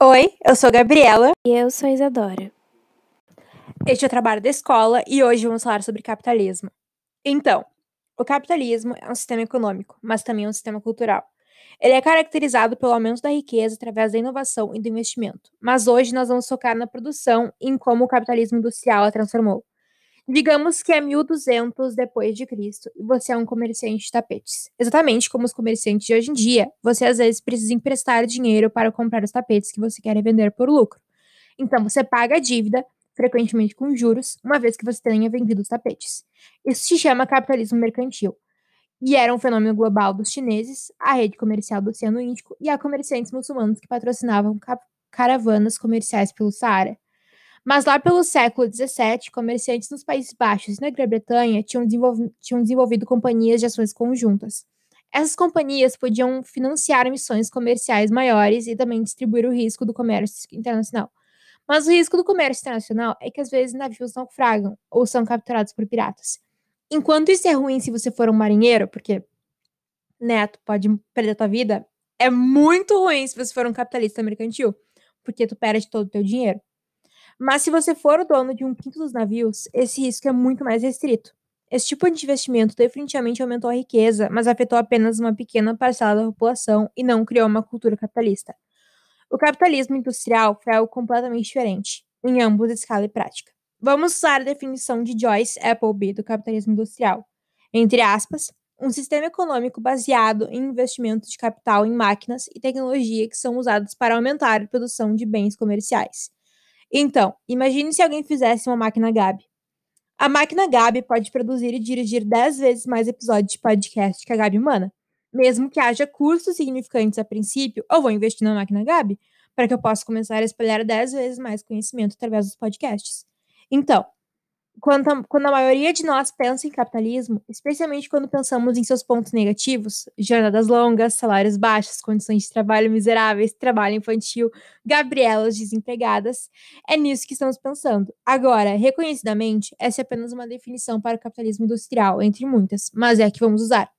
Oi, eu sou a Gabriela. E eu sou a Isadora. Este é o trabalho da escola e hoje vamos falar sobre capitalismo. Então, o capitalismo é um sistema econômico, mas também é um sistema cultural. Ele é caracterizado pelo aumento da riqueza através da inovação e do investimento. Mas hoje nós vamos focar na produção e em como o capitalismo industrial a transformou. Digamos que é 1200 depois de Cristo e você é um comerciante de tapetes. Exatamente como os comerciantes de hoje em dia, você às vezes precisa emprestar dinheiro para comprar os tapetes que você quer vender por lucro. Então você paga a dívida, frequentemente com juros, uma vez que você tenha vendido os tapetes. Isso se chama capitalismo mercantil. E era um fenômeno global dos chineses, a rede comercial do Oceano Índico e a comerciantes muçulmanos que patrocinavam caravanas comerciais pelo Saara. Mas lá pelo século XVII, comerciantes nos Países Baixos e na Grã-Bretanha tinham, desenvolvi tinham desenvolvido companhias de ações conjuntas. Essas companhias podiam financiar missões comerciais maiores e também distribuir o risco do comércio internacional. Mas o risco do comércio internacional é que às vezes navios naufragam ou são capturados por piratas. Enquanto isso é ruim se você for um marinheiro, porque, neto, pode perder a tua vida, é muito ruim se você for um capitalista mercantil, porque tu perde todo o teu dinheiro. Mas se você for o dono de um quinto dos navios, esse risco é muito mais restrito. Esse tipo de investimento definitivamente aumentou a riqueza, mas afetou apenas uma pequena parcela da população e não criou uma cultura capitalista. O capitalismo industrial foi algo completamente diferente, em ambos escala e prática. Vamos usar a definição de Joyce Appleby do capitalismo industrial. Entre aspas, um sistema econômico baseado em investimentos de capital em máquinas e tecnologia que são usados para aumentar a produção de bens comerciais. Então, imagine se alguém fizesse uma máquina Gabi. A máquina Gabi pode produzir e dirigir 10 vezes mais episódios de podcast que a Gabi humana. Mesmo que haja custos significantes a princípio, eu vou investir na máquina Gabi para que eu possa começar a espalhar 10 vezes mais conhecimento através dos podcasts. Então, quando a, quando a maioria de nós pensa em capitalismo, especialmente quando pensamos em seus pontos negativos, jornadas longas, salários baixos, condições de trabalho miseráveis, trabalho infantil, Gabrielas desempregadas, é nisso que estamos pensando. Agora, reconhecidamente, essa é apenas uma definição para o capitalismo industrial, entre muitas, mas é a que vamos usar.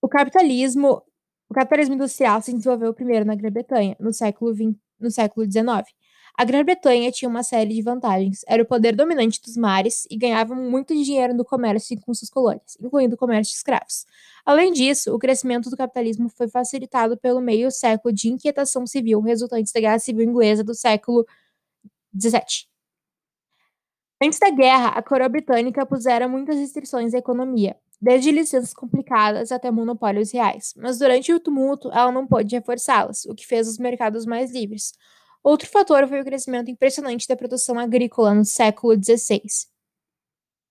O capitalismo, o capitalismo industrial se desenvolveu primeiro na Grã-Bretanha, no século no século XIX. A Grã-Bretanha tinha uma série de vantagens. Era o poder dominante dos mares e ganhava muito dinheiro no comércio com suas colônias, incluindo o comércio de escravos. Além disso, o crescimento do capitalismo foi facilitado pelo meio século de inquietação civil resultante da Guerra Civil Inglesa do século XVII. Antes da guerra, a coroa britânica pusera muitas restrições à economia, desde licenças complicadas até monopólios reais, mas durante o tumulto ela não pôde reforçá-las, o que fez os mercados mais livres. Outro fator foi o crescimento impressionante da produção agrícola no século XVI.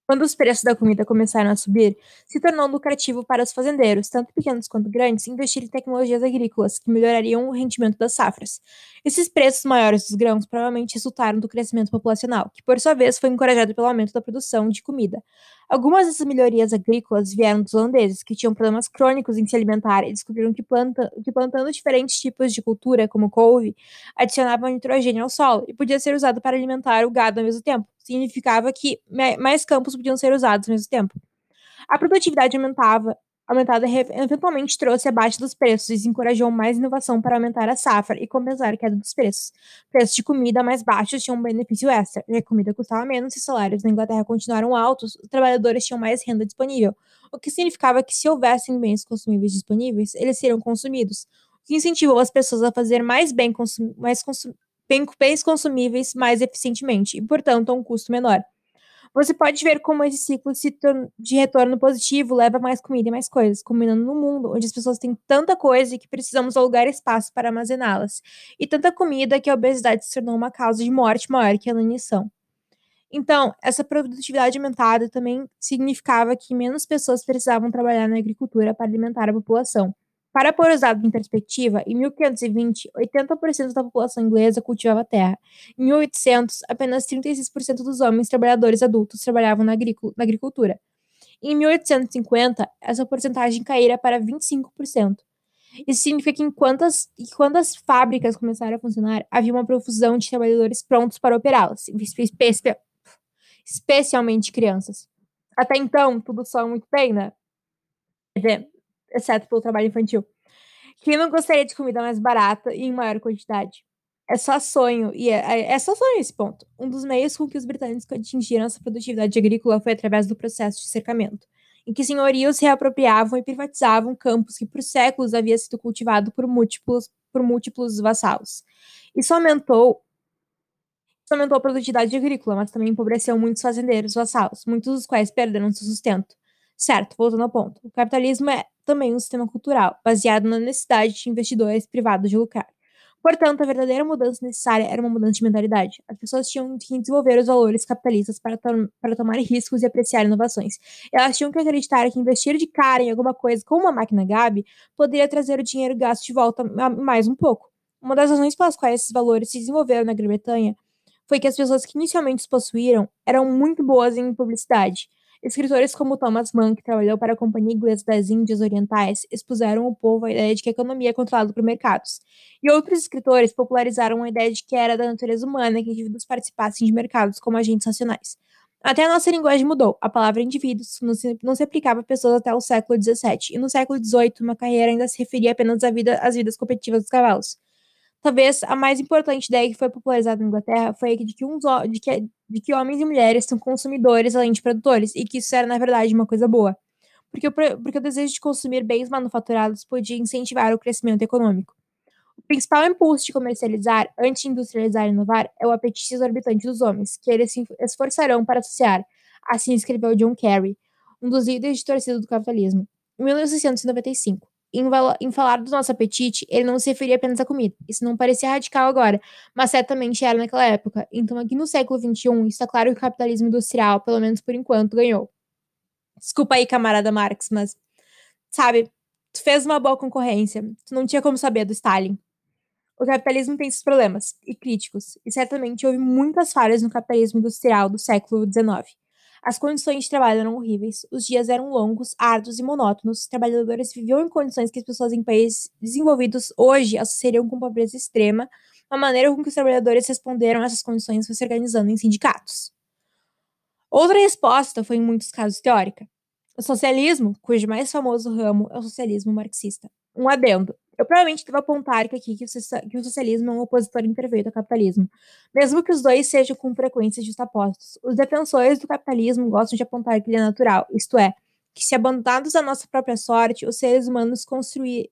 Quando os preços da comida começaram a subir, se tornou lucrativo para os fazendeiros, tanto pequenos quanto grandes, investir em tecnologias agrícolas que melhorariam o rendimento das safras. Esses preços maiores dos grãos provavelmente resultaram do crescimento populacional, que por sua vez foi encorajado pelo aumento da produção de comida. Algumas dessas melhorias agrícolas vieram dos holandeses, que tinham problemas crônicos em se alimentar e descobriram que, planta, que plantando diferentes tipos de cultura, como couve, adicionavam nitrogênio ao solo e podia ser usado para alimentar o gado ao mesmo tempo. Significava que mais campos podiam ser usados ao mesmo tempo. A produtividade aumentava aumentada eventualmente trouxe a baixa dos preços e desencorajou mais inovação para aumentar a safra e compensar a queda dos preços. Preços de comida mais baixos tinham um benefício extra, que a comida custava menos e salários na Inglaterra continuaram altos, os trabalhadores tinham mais renda disponível, o que significava que se houvessem bens consumíveis disponíveis, eles seriam consumidos, o que incentivou as pessoas a fazer mais, bem consum mais consum bens consumíveis mais eficientemente e, portanto, a um custo menor. Você pode ver como esse ciclo de retorno positivo leva mais comida e mais coisas, combinando no mundo onde as pessoas têm tanta coisa que precisamos alugar espaço para armazená-las, e tanta comida que a obesidade se tornou uma causa de morte maior que a alienação. Então, essa produtividade aumentada também significava que menos pessoas precisavam trabalhar na agricultura para alimentar a população. Para pôr os dados em perspectiva, em 1520, 80% da população inglesa cultivava terra. Em 1800, apenas 36% dos homens trabalhadores adultos trabalhavam na, na agricultura. Em 1850, essa porcentagem caíra para 25%. Isso significa que enquanto as, enquanto as fábricas começaram a funcionar, havia uma profusão de trabalhadores prontos para operá-las, especialmente crianças. Até então, tudo só muito bem, né? Quer dizer, exceto pelo trabalho infantil. Quem não gostaria de comida mais barata e em maior quantidade? É só sonho, e é, é, é só sonho esse ponto. Um dos meios com que os britânicos atingiram essa produtividade agrícola foi através do processo de cercamento, em que senhorios reapropriavam e privatizavam campos que por séculos havia sido cultivado por múltiplos, por múltiplos vassalos. Isso aumentou isso aumentou a produtividade agrícola, mas também empobreceu muitos fazendeiros vassalos, muitos dos quais perderam seu sustento. Certo, voltando ao ponto. O capitalismo é também um sistema cultural, baseado na necessidade de investidores privados de lucrar. Portanto, a verdadeira mudança necessária era uma mudança de mentalidade. As pessoas tinham que desenvolver os valores capitalistas para, to para tomar riscos e apreciar inovações. Elas tinham que acreditar que investir de cara em alguma coisa como uma máquina Gabi poderia trazer o dinheiro gasto de volta mais um pouco. Uma das razões pelas quais esses valores se desenvolveram na Grã-Bretanha foi que as pessoas que inicialmente os possuíram eram muito boas em publicidade. Escritores como Thomas Mann, que trabalhou para a Companhia Inglesa das Índias Orientais, expuseram ao povo a ideia de que a economia é controlada por mercados. E outros escritores popularizaram a ideia de que era da natureza humana que indivíduos participassem de mercados como agentes racionais. Até a nossa linguagem mudou. A palavra indivíduos não se, não se aplicava a pessoas até o século XVII. E no século XVIII, uma carreira ainda se referia apenas à vida, às vidas competitivas dos cavalos. Talvez a mais importante ideia que foi popularizada na Inglaterra foi a de que, uns, de, que, de que homens e mulheres são consumidores além de produtores, e que isso era, na verdade, uma coisa boa. Porque o, porque o desejo de consumir bens manufaturados podia incentivar o crescimento econômico. O principal impulso de comercializar, anti-industrializar e inovar é o apetite exorbitante dos homens, que eles se esforçarão para associar. Assim escreveu John Kerry, um dos líderes de torcida do capitalismo, em 1995 em, em, falar do nosso apetite, ele não se referia apenas à comida. Isso não parecia radical agora, mas certamente era naquela época. Então, aqui no século XXI, está claro que o capitalismo industrial, pelo menos por enquanto, ganhou. Desculpa aí, camarada Marx, mas, sabe, tu fez uma boa concorrência. Tu não tinha como saber do Stalin. O capitalismo tem seus problemas, e críticos, e certamente houve muitas falhas no capitalismo industrial do século XIX. As condições de trabalho eram horríveis, os dias eram longos, árduos e monótonos. Os trabalhadores viviam em condições que as pessoas em países desenvolvidos hoje associariam com pobreza extrema. A maneira com que os trabalhadores responderam a essas condições foi se organizando em sindicatos. Outra resposta foi, em muitos casos, teórica. O socialismo, cujo mais famoso ramo é o socialismo marxista. Um adendo. Eu provavelmente devo apontar aqui que o socialismo é um opositor imperfeito ao capitalismo, mesmo que os dois sejam com frequência justapostos. Os defensores do capitalismo gostam de apontar que ele é natural, isto é, que se abandonados à nossa própria sorte, os seres humanos construir,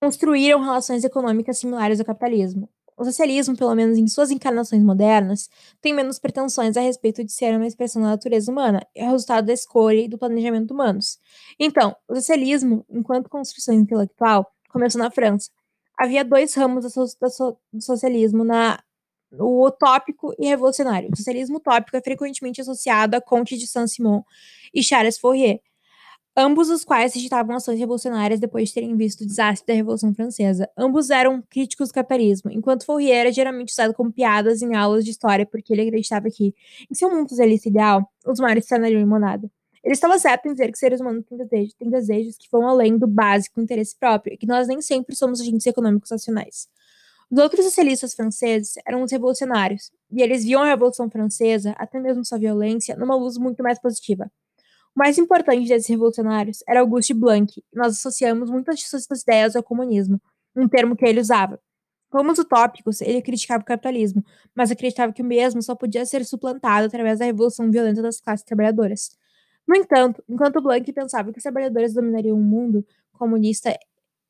construíram relações econômicas similares ao capitalismo. O socialismo, pelo menos em suas encarnações modernas, tem menos pretensões a respeito de ser uma expressão da natureza humana, é resultado da escolha e do planejamento humanos. Então, o socialismo, enquanto construção intelectual, começou na França. Havia dois ramos do, so do socialismo na o utópico e revolucionário. O socialismo utópico é frequentemente associado a Comte de Saint-Simon e Charles Fourier, ambos os quais rejeitavam ações revolucionárias depois de terem visto o desastre da Revolução Francesa. Ambos eram críticos do capitalismo, enquanto Fourier era geralmente usado como piadas em aulas de história porque ele acreditava que, em seu mundo socialista ideal, os mares tornariam limonada. Ele estava certo em dizer que seres humanos têm desejos, têm desejos que vão além do básico interesse próprio e que nós nem sempre somos agentes econômicos nacionais. Os outros socialistas franceses eram os revolucionários, e eles viam a Revolução Francesa, até mesmo sua violência, numa luz muito mais positiva. O mais importante desses revolucionários era Auguste Blanc, nós associamos muitas de suas ideias ao comunismo, um termo que ele usava. Como os utópicos, ele criticava o capitalismo, mas acreditava que o mesmo só podia ser suplantado através da revolução violenta das classes trabalhadoras. No entanto, enquanto Blanc pensava que os trabalhadores dominariam o mundo comunista,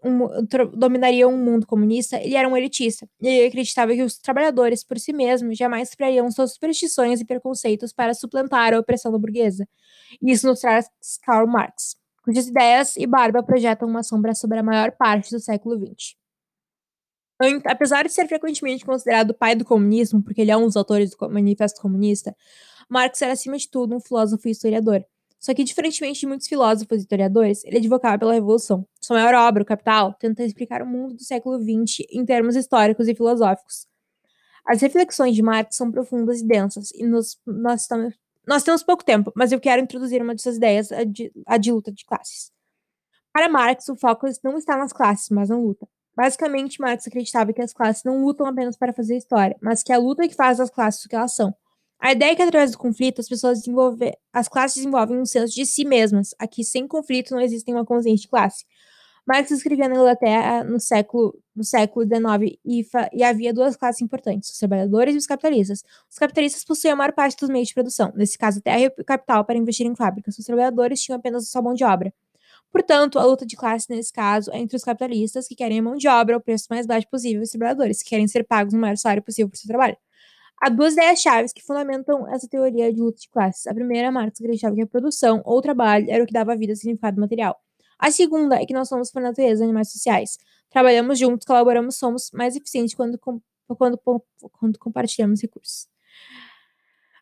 um, dominariam um mundo comunista, ele era um elitista. Ele acreditava que os trabalhadores, por si mesmos, jamais criariam suas superstições e preconceitos para suplantar a opressão da burguesa. Isso nos traz Karl Marx, cujas ideias e barba projetam uma sombra sobre a maior parte do século XX. Apesar de ser frequentemente considerado o pai do comunismo, porque ele é um dos autores do Manifesto Comunista, Marx era, acima de tudo, um filósofo e historiador. Só que, diferentemente de muitos filósofos e historiadores, ele advocava pela Revolução. Sua maior obra, O Capital, tenta explicar o mundo do século XX em termos históricos e filosóficos. As reflexões de Marx são profundas e densas, e nos, nós estamos nós temos pouco tempo, mas eu quero introduzir uma dessas ideias, a de, a de luta de classes. Para Marx, o foco não está nas classes, mas na luta. Basicamente, Marx acreditava que as classes não lutam apenas para fazer história, mas que é a luta é que faz as classes o que elas são. A ideia é que através do conflito as pessoas desenvolvem, as classes desenvolvem um senso de si mesmas. Aqui, sem conflito, não existe uma consciência de classe. Marx escrevia na Inglaterra no século, no século XIX e, e, havia duas classes importantes, os trabalhadores e os capitalistas. Os capitalistas possuíam a maior parte dos meios de produção, nesse caso terra e capital para investir em fábricas. Os trabalhadores tinham apenas sua mão de obra. Portanto, a luta de classe nesse caso é entre os capitalistas, que querem a mão de obra ao preço mais baixo possível, e os trabalhadores, que querem ser pagos o maior salário possível por seu trabalho. Há duas ideias chaves que fundamentam essa teoria de luta de classes. A primeira, Marx acreditava que a produção ou trabalho era o que dava vida e significado material. A segunda é que nós somos, por natureza, animais sociais. Trabalhamos juntos, colaboramos, somos mais eficientes quando, quando, quando compartilhamos recursos.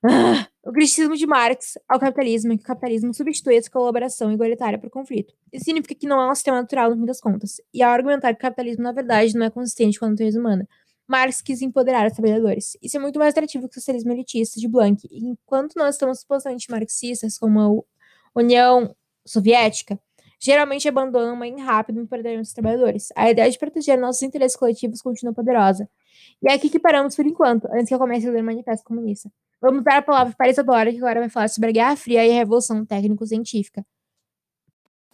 Ah, o criticismo de Marx ao capitalismo é que o capitalismo substitui essa colaboração igualitária por conflito. Isso significa que não é um sistema natural no fim das contas. E ao argumentar que o capitalismo, na verdade, não é consistente com a natureza humana, Marx quis empoderar os trabalhadores. Isso é muito mais atrativo que o socialismo elitista de Blank. Enquanto nós estamos supostamente marxistas, como a União Soviética, geralmente abandonam em rápido empoderamento dos trabalhadores. A ideia de proteger nossos interesses coletivos continua poderosa. E é aqui que paramos por enquanto, antes que eu comece a ler o Manifesto Comunista. Vamos dar a palavra para Isadora, que agora vai falar sobre a Guerra Fria e a Revolução Técnico-Científica.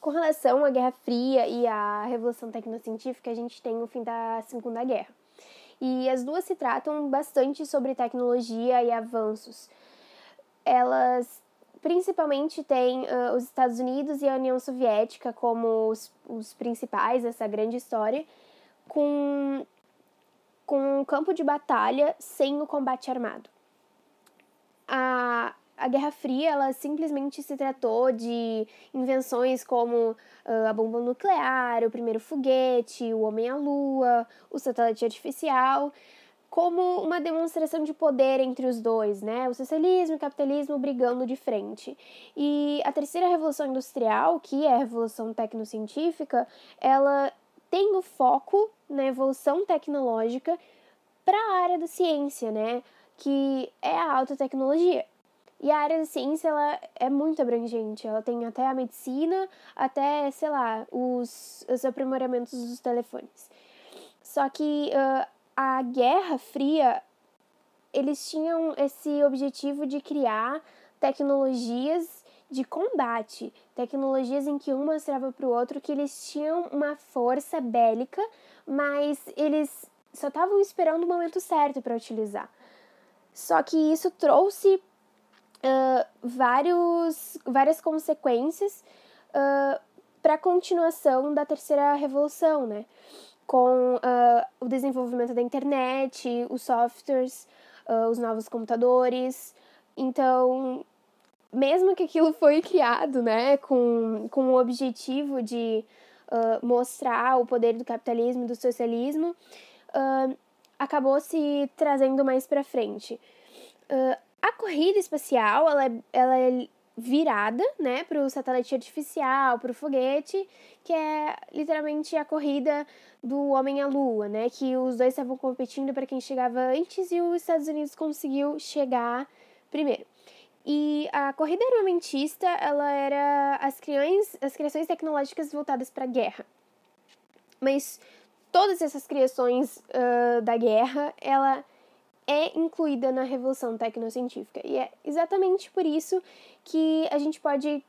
Com relação à Guerra Fria e à Revolução Tecnocientífica, a gente tem o fim da Segunda Guerra. E as duas se tratam bastante sobre tecnologia e avanços. Elas principalmente tem uh, os Estados Unidos e a União Soviética como os, os principais dessa grande história, com, com um campo de batalha sem o combate armado. A, a Guerra Fria ela simplesmente se tratou de invenções como uh, a bomba nuclear, o primeiro foguete, o homem à lua, o satélite artificial, como uma demonstração de poder entre os dois, né? O socialismo e o capitalismo brigando de frente. E a terceira revolução industrial, que é a revolução tecnocientífica, ela tem o foco na evolução tecnológica para a área da ciência, né? Que é a alta tecnologia. E a área da ciência ela é muito abrangente. Ela tem até a medicina, até, sei lá, os, os aprimoramentos dos telefones. Só que uh, a Guerra Fria, eles tinham esse objetivo de criar tecnologias de combate, tecnologias em que um mostrava para o outro que eles tinham uma força bélica, mas eles só estavam esperando o momento certo para utilizar. Só que isso trouxe uh, vários, várias consequências uh, para a continuação da terceira revolução, né? com uh, o desenvolvimento da internet, os softwares, uh, os novos computadores. Então, mesmo que aquilo foi criado né, com, com o objetivo de uh, mostrar o poder do capitalismo e do socialismo, acabou se trazendo mais para frente. A corrida espacial ela é, ela é virada, né, para o satélite artificial, para o foguete, que é literalmente a corrida do homem à lua, né, que os dois estavam competindo para quem chegava antes e os Estados Unidos conseguiu chegar primeiro. E a corrida armamentista, ela era as, criões, as criações tecnológicas voltadas para a guerra. Mas todas essas criações uh, da guerra, ela é incluída na revolução tecnocientífica. E é exatamente por isso que a gente pode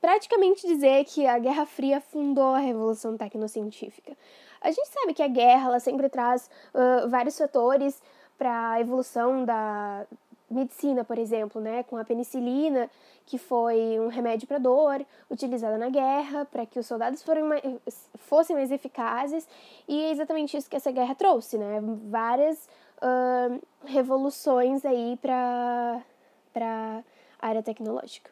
praticamente dizer que a Guerra Fria fundou a revolução tecnocientífica. A gente sabe que a guerra ela sempre traz uh, vários fatores para a evolução da medicina, por exemplo, né, com a penicilina, que foi um remédio para dor, utilizada na guerra, para que os soldados mais, fossem mais eficazes, e é exatamente isso que essa guerra trouxe, né, várias uh, revoluções aí para a área tecnológica.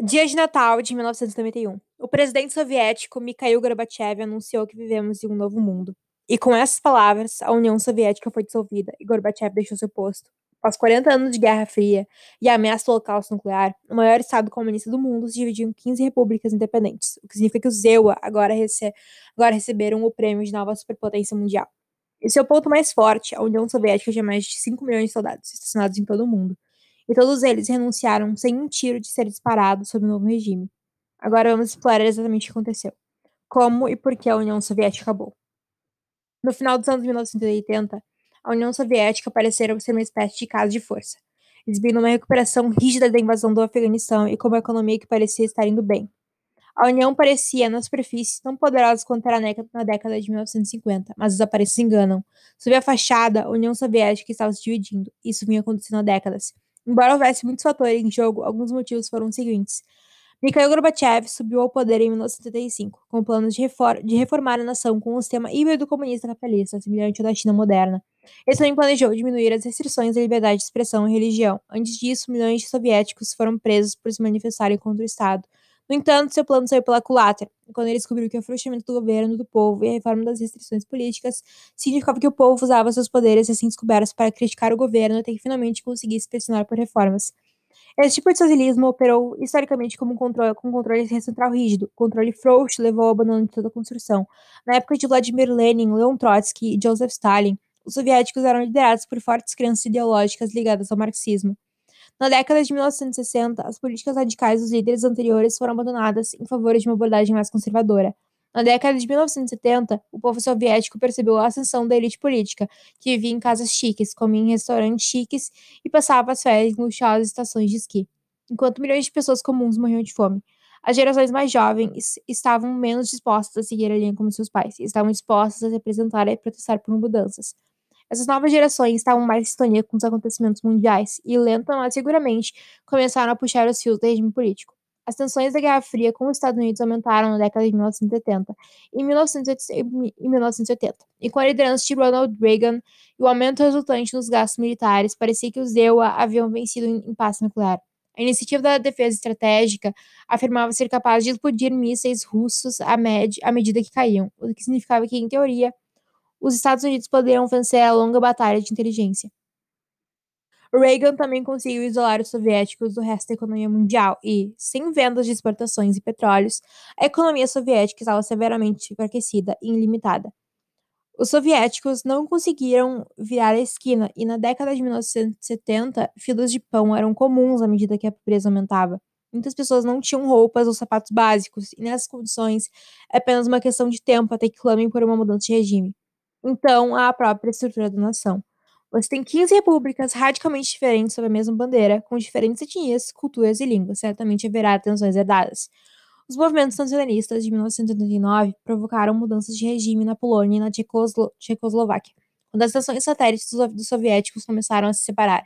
Dia de Natal de 1991. O presidente soviético Mikhail Gorbachev anunciou que vivemos em um novo mundo. E com essas palavras, a União Soviética foi dissolvida e Gorbachev deixou seu posto. Após 40 anos de Guerra Fria e a ameaça do holocausto nuclear, o maior Estado comunista do mundo se dividiu em 15 repúblicas independentes, o que significa que os EUA agora, rece agora receberam o prêmio de nova superpotência mundial. Esse é o ponto mais forte. A União Soviética tinha mais de 5 milhões de soldados estacionados em todo o mundo. E todos eles renunciaram sem um tiro de ser disparado sob o novo regime. Agora vamos explorar exatamente o que aconteceu. Como e por que a União Soviética acabou. No final dos anos 1980, a União Soviética parecera ser uma espécie de caso de força. exibindo uma recuperação rígida da invasão do Afeganistão e com uma economia que parecia estar indo bem. A União parecia, na superfície, tão poderosa quanto era na década de 1950, mas os aparelhos se enganam. Sob a fachada, a União Soviética estava se dividindo. Isso vinha acontecendo há décadas. Embora houvesse muitos fatores em jogo, alguns motivos foram os seguintes. Mikhail Gorbachev subiu ao poder em 1975, com planos de, de reformar a nação com um sistema híbrido comunista capitalista, semelhante ao da China moderna. Ele também planejou diminuir as restrições à liberdade de expressão e religião. Antes disso, milhões de soviéticos foram presos por se manifestarem contra o Estado. No entanto, seu plano saiu pela culatra, quando ele descobriu que o afrouxamento do governo do povo e a reforma das restrições políticas significava que o povo usava seus poderes assim descobertos para criticar o governo até que finalmente conseguisse pressionar por reformas. Esse tipo de socialismo operou historicamente como um controle, com um controle central rígido. O controle frouxo levou ao abandono de toda a construção. Na época de Vladimir Lenin, Leon Trotsky e Joseph Stalin, os soviéticos eram liderados por fortes crenças ideológicas ligadas ao marxismo. Na década de 1960, as políticas radicais dos líderes anteriores foram abandonadas em favor de uma abordagem mais conservadora. Na década de 1970, o povo soviético percebeu a ascensão da elite política, que vivia em casas chiques, comia em restaurantes chiques e passava as férias em luxuosas estações de esqui, enquanto milhões de pessoas comuns morriam de fome. As gerações mais jovens estavam menos dispostas a seguir a linha como seus pais, e estavam dispostas a representar e protestar por mudanças. Essas novas gerações estavam mais em sintonia com os acontecimentos mundiais e, lenta mas seguramente, começaram a puxar os fios do regime político. As tensões da Guerra Fria com os Estados Unidos aumentaram na década de 1970 e 1980, e com a liderança de Ronald Reagan e o aumento resultante nos gastos militares, parecia que os EUA haviam vencido o impasse nuclear. A iniciativa da defesa estratégica afirmava ser capaz de explodir mísseis russos à, med à medida que caíam, o que significava que, em teoria, os Estados Unidos poderiam vencer a longa batalha de inteligência. Reagan também conseguiu isolar os soviéticos do resto da economia mundial e, sem vendas de exportações e petróleos, a economia soviética estava severamente enfraquecida e ilimitada. Os soviéticos não conseguiram virar a esquina e, na década de 1970, filas de pão eram comuns à medida que a pobreza aumentava. Muitas pessoas não tinham roupas ou sapatos básicos, e nessas condições é apenas uma questão de tempo até que clamem por uma mudança de regime então a própria estrutura da nação. Você tem 15 repúblicas radicalmente diferentes sob a mesma bandeira, com diferentes etnias, culturas e línguas. Certamente haverá tensões herdadas. Os movimentos nacionalistas de 1989 provocaram mudanças de regime na Polônia e na Tchecoslo Tchecoslováquia, quando as nações satélites dos soviéticos começaram a se separar.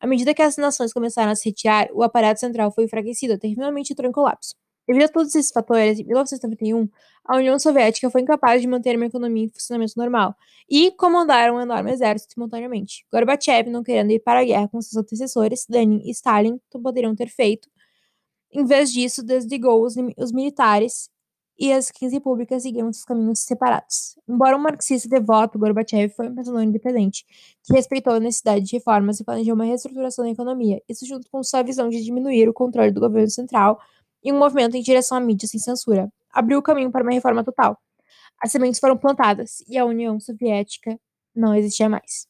À medida que as nações começaram a se retirar, o aparato central foi enfraquecido até finalmente entrou em colapso. Devido a todos esses fatores, em 1991, a União Soviética foi incapaz de manter uma economia em funcionamento normal e comandaram um enorme exército simultaneamente. Gorbachev, não querendo ir para a guerra com seus antecessores, Lenin e Stalin, poderiam ter feito. Em vez disso, desligou os, os militares e as 15 repúblicas seguiram seus caminhos separados. Embora um marxista devoto, Gorbachev foi um pensador independente, que respeitou a necessidade de reformas e planejou uma reestruturação da economia, isso junto com sua visão de diminuir o controle do governo central e um movimento em direção à mídia sem censura. Abriu o caminho para uma reforma total. As sementes foram plantadas e a União Soviética não existia mais.